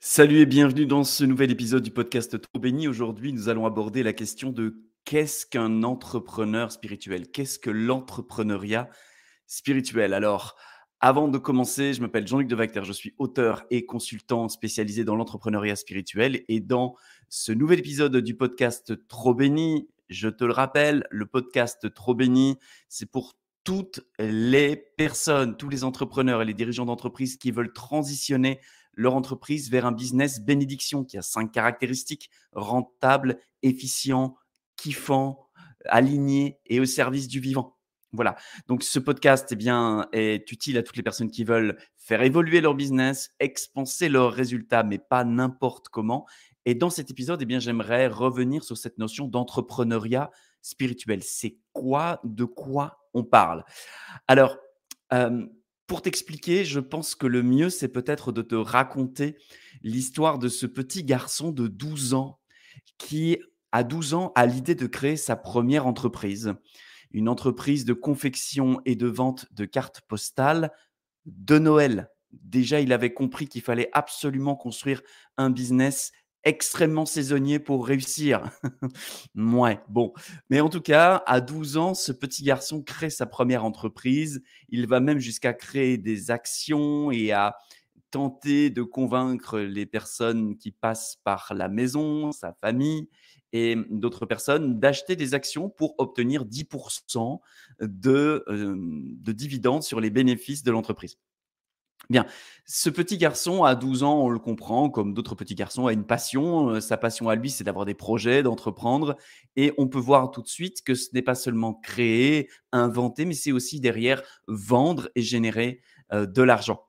Salut et bienvenue dans ce nouvel épisode du podcast Trop Béni. Aujourd'hui, nous allons aborder la question de qu'est-ce qu'un entrepreneur spirituel? Qu'est-ce que l'entrepreneuriat spirituel? Alors, avant de commencer, je m'appelle Jean-Luc Devacter, je suis auteur et consultant spécialisé dans l'entrepreneuriat spirituel. Et dans ce nouvel épisode du podcast Trop Béni, je te le rappelle, le podcast Trop Béni, c'est pour toutes les personnes, tous les entrepreneurs et les dirigeants d'entreprise qui veulent transitionner leur entreprise vers un business bénédiction qui a cinq caractéristiques rentable, efficient, kiffant, aligné et au service du vivant. Voilà. Donc ce podcast eh bien, est utile à toutes les personnes qui veulent faire évoluer leur business, expanser leurs résultats, mais pas n'importe comment. Et dans cet épisode, eh bien, j'aimerais revenir sur cette notion d'entrepreneuriat spirituel. C'est quoi, de quoi on parle? Alors, euh, pour t'expliquer, je pense que le mieux, c'est peut-être de te raconter l'histoire de ce petit garçon de 12 ans qui, à 12 ans, a l'idée de créer sa première entreprise. Une entreprise de confection et de vente de cartes postales de Noël. Déjà, il avait compris qu'il fallait absolument construire un business extrêmement saisonnier pour réussir. ouais, bon. Mais en tout cas, à 12 ans, ce petit garçon crée sa première entreprise. Il va même jusqu'à créer des actions et à tenter de convaincre les personnes qui passent par la maison, sa famille et d'autres personnes d'acheter des actions pour obtenir 10% de, euh, de dividendes sur les bénéfices de l'entreprise. Bien, ce petit garçon à 12 ans, on le comprend, comme d'autres petits garçons, a une passion. Euh, sa passion à lui, c'est d'avoir des projets, d'entreprendre. Et on peut voir tout de suite que ce n'est pas seulement créer, inventer, mais c'est aussi derrière vendre et générer euh, de l'argent.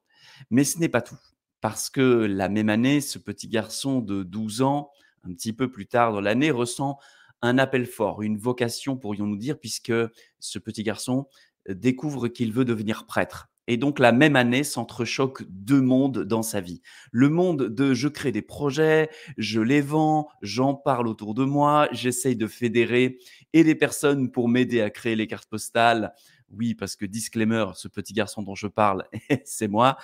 Mais ce n'est pas tout. Parce que la même année, ce petit garçon de 12 ans, un petit peu plus tard dans l'année, ressent un appel fort, une vocation, pourrions-nous dire, puisque ce petit garçon euh, découvre qu'il veut devenir prêtre. Et donc, la même année s'entrechoquent deux mondes dans sa vie. Le monde de je crée des projets, je les vends, j'en parle autour de moi, j'essaye de fédérer et les personnes pour m'aider à créer les cartes postales. Oui, parce que disclaimer, ce petit garçon dont je parle, c'est moi.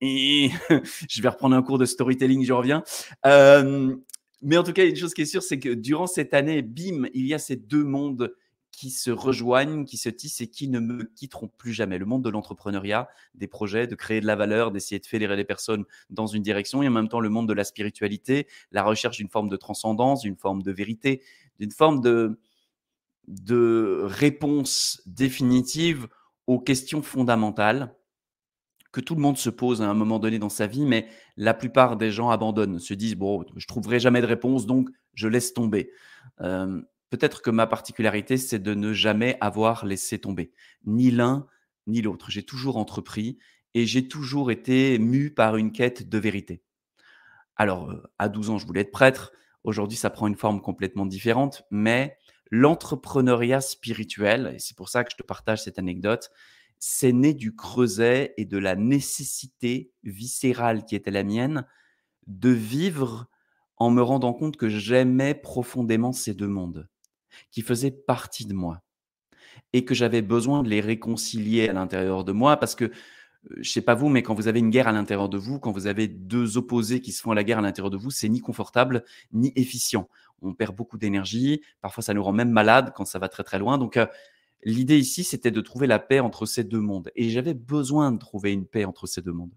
Et je vais reprendre un cours de storytelling, je reviens. Mais en tout cas, une chose qui est sûre, c'est que durant cette année, bim, il y a ces deux mondes qui se rejoignent, qui se tissent et qui ne me quitteront plus jamais. Le monde de l'entrepreneuriat, des projets, de créer de la valeur, d'essayer de fédérer les personnes dans une direction et en même temps le monde de la spiritualité, la recherche d'une forme de transcendance, d'une forme de vérité, d'une forme de, de réponse définitive aux questions fondamentales que tout le monde se pose à un moment donné dans sa vie, mais la plupart des gens abandonnent, se disent, bon, je trouverai jamais de réponse, donc je laisse tomber. Euh, Peut-être que ma particularité, c'est de ne jamais avoir laissé tomber, ni l'un ni l'autre. J'ai toujours entrepris et j'ai toujours été mu par une quête de vérité. Alors, euh, à 12 ans, je voulais être prêtre. Aujourd'hui, ça prend une forme complètement différente, mais l'entrepreneuriat spirituel, et c'est pour ça que je te partage cette anecdote, c'est né du creuset et de la nécessité viscérale qui était la mienne de vivre en me rendant compte que j'aimais profondément ces deux mondes qui faisaient partie de moi et que j'avais besoin de les réconcilier à l'intérieur de moi parce que je sais pas vous, mais quand vous avez une guerre à l'intérieur de vous, quand vous avez deux opposés qui se font la guerre à l'intérieur de vous, c'est ni confortable ni efficient. On perd beaucoup d'énergie, parfois ça nous rend même malade quand ça va très très loin. Donc l'idée ici, c'était de trouver la paix entre ces deux mondes. Et j'avais besoin de trouver une paix entre ces deux mondes.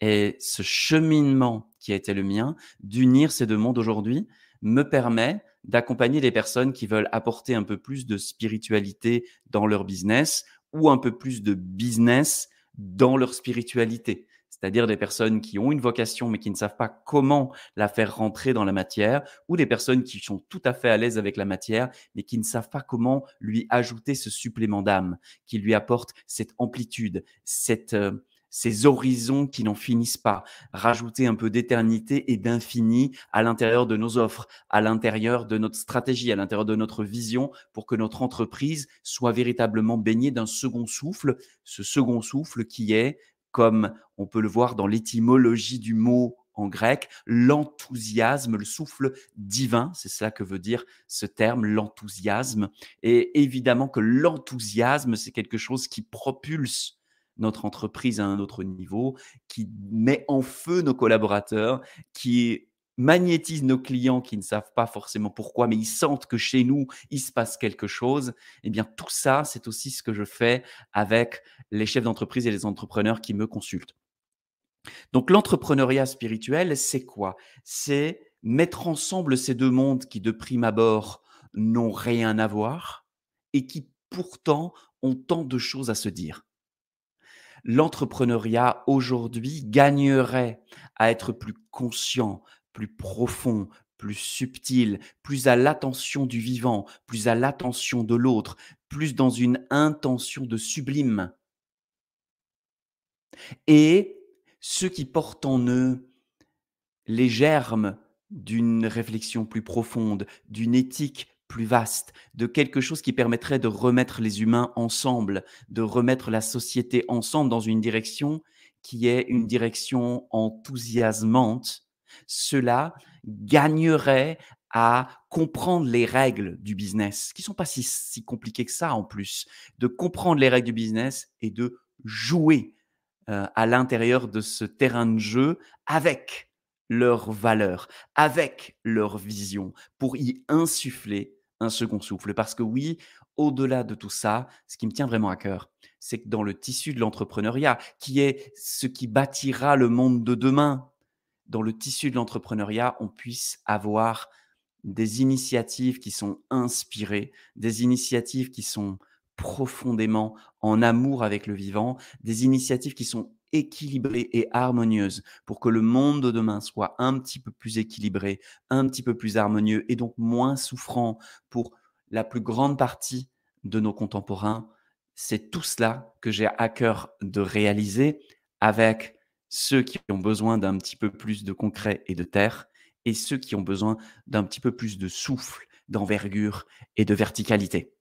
Et ce cheminement qui a été le mien, d'unir ces deux mondes aujourd'hui, me permet d'accompagner les personnes qui veulent apporter un peu plus de spiritualité dans leur business ou un peu plus de business dans leur spiritualité. C'est-à-dire des personnes qui ont une vocation mais qui ne savent pas comment la faire rentrer dans la matière, ou des personnes qui sont tout à fait à l'aise avec la matière mais qui ne savent pas comment lui ajouter ce supplément d'âme, qui lui apporte cette amplitude, cette, euh, ces horizons qui n'en finissent pas, rajouter un peu d'éternité et d'infini à l'intérieur de nos offres, à l'intérieur de notre stratégie, à l'intérieur de notre vision pour que notre entreprise soit véritablement baignée d'un second souffle, ce second souffle qui est, comme on peut le voir dans l'étymologie du mot en grec, l'enthousiasme, le souffle divin, c'est cela que veut dire ce terme, l'enthousiasme. Et évidemment que l'enthousiasme, c'est quelque chose qui propulse notre entreprise à un autre niveau, qui met en feu nos collaborateurs, qui magnétise nos clients qui ne savent pas forcément pourquoi, mais ils sentent que chez nous, il se passe quelque chose. Eh bien, tout ça, c'est aussi ce que je fais avec les chefs d'entreprise et les entrepreneurs qui me consultent. Donc, l'entrepreneuriat spirituel, c'est quoi? C'est mettre ensemble ces deux mondes qui, de prime abord, n'ont rien à voir et qui pourtant ont tant de choses à se dire. L'entrepreneuriat aujourd'hui gagnerait à être plus conscient, plus profond, plus subtil, plus à l'attention du vivant, plus à l'attention de l'autre, plus dans une intention de sublime. Et ceux qui portent en eux les germes d'une réflexion plus profonde, d'une éthique plus vaste, de quelque chose qui permettrait de remettre les humains ensemble, de remettre la société ensemble dans une direction qui est une direction enthousiasmante, cela gagnerait à comprendre les règles du business, qui sont pas si, compliquées que ça en plus, de comprendre les règles du business et de jouer euh, à l'intérieur de ce terrain de jeu avec leurs valeurs, avec leur vision, pour y insuffler second souffle. Parce que oui, au-delà de tout ça, ce qui me tient vraiment à cœur, c'est que dans le tissu de l'entrepreneuriat, qui est ce qui bâtira le monde de demain, dans le tissu de l'entrepreneuriat, on puisse avoir des initiatives qui sont inspirées, des initiatives qui sont profondément en amour avec le vivant, des initiatives qui sont équilibrées et harmonieuses pour que le monde de demain soit un petit peu plus équilibré, un petit peu plus harmonieux et donc moins souffrant pour la plus grande partie de nos contemporains. C'est tout cela que j'ai à cœur de réaliser avec ceux qui ont besoin d'un petit peu plus de concret et de terre et ceux qui ont besoin d'un petit peu plus de souffle, d'envergure et de verticalité.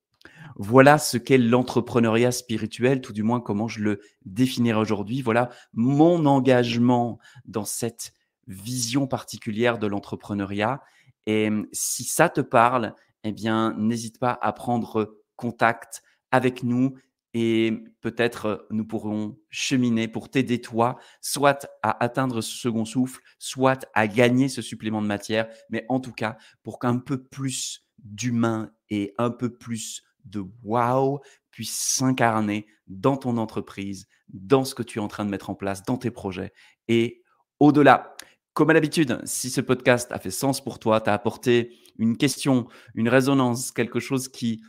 Voilà ce qu'est l'entrepreneuriat spirituel, tout du moins comment je le définirai aujourd'hui. Voilà mon engagement dans cette vision particulière de l'entrepreneuriat. Et si ça te parle, eh bien, n'hésite pas à prendre contact avec nous et peut-être nous pourrons cheminer pour t'aider toi, soit à atteindre ce second souffle, soit à gagner ce supplément de matière, mais en tout cas pour qu'un peu plus d'humain et un peu plus de wow puisse s'incarner dans ton entreprise, dans ce que tu es en train de mettre en place, dans tes projets et au-delà. Comme à l'habitude, si ce podcast a fait sens pour toi, t'a apporté une question, une résonance, quelque chose qui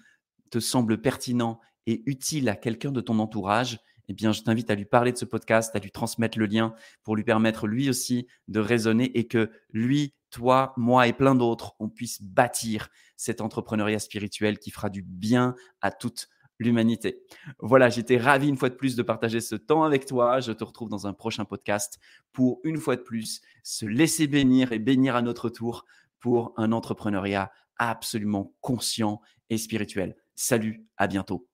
te semble pertinent et utile à quelqu'un de ton entourage, eh bien, je t'invite à lui parler de ce podcast, à lui transmettre le lien pour lui permettre lui aussi de raisonner et que lui, toi, moi et plein d'autres, on puisse bâtir cet entrepreneuriat spirituel qui fera du bien à toute l'humanité. Voilà, j'étais ravi une fois de plus de partager ce temps avec toi. Je te retrouve dans un prochain podcast pour une fois de plus se laisser bénir et bénir à notre tour pour un entrepreneuriat absolument conscient et spirituel. Salut, à bientôt.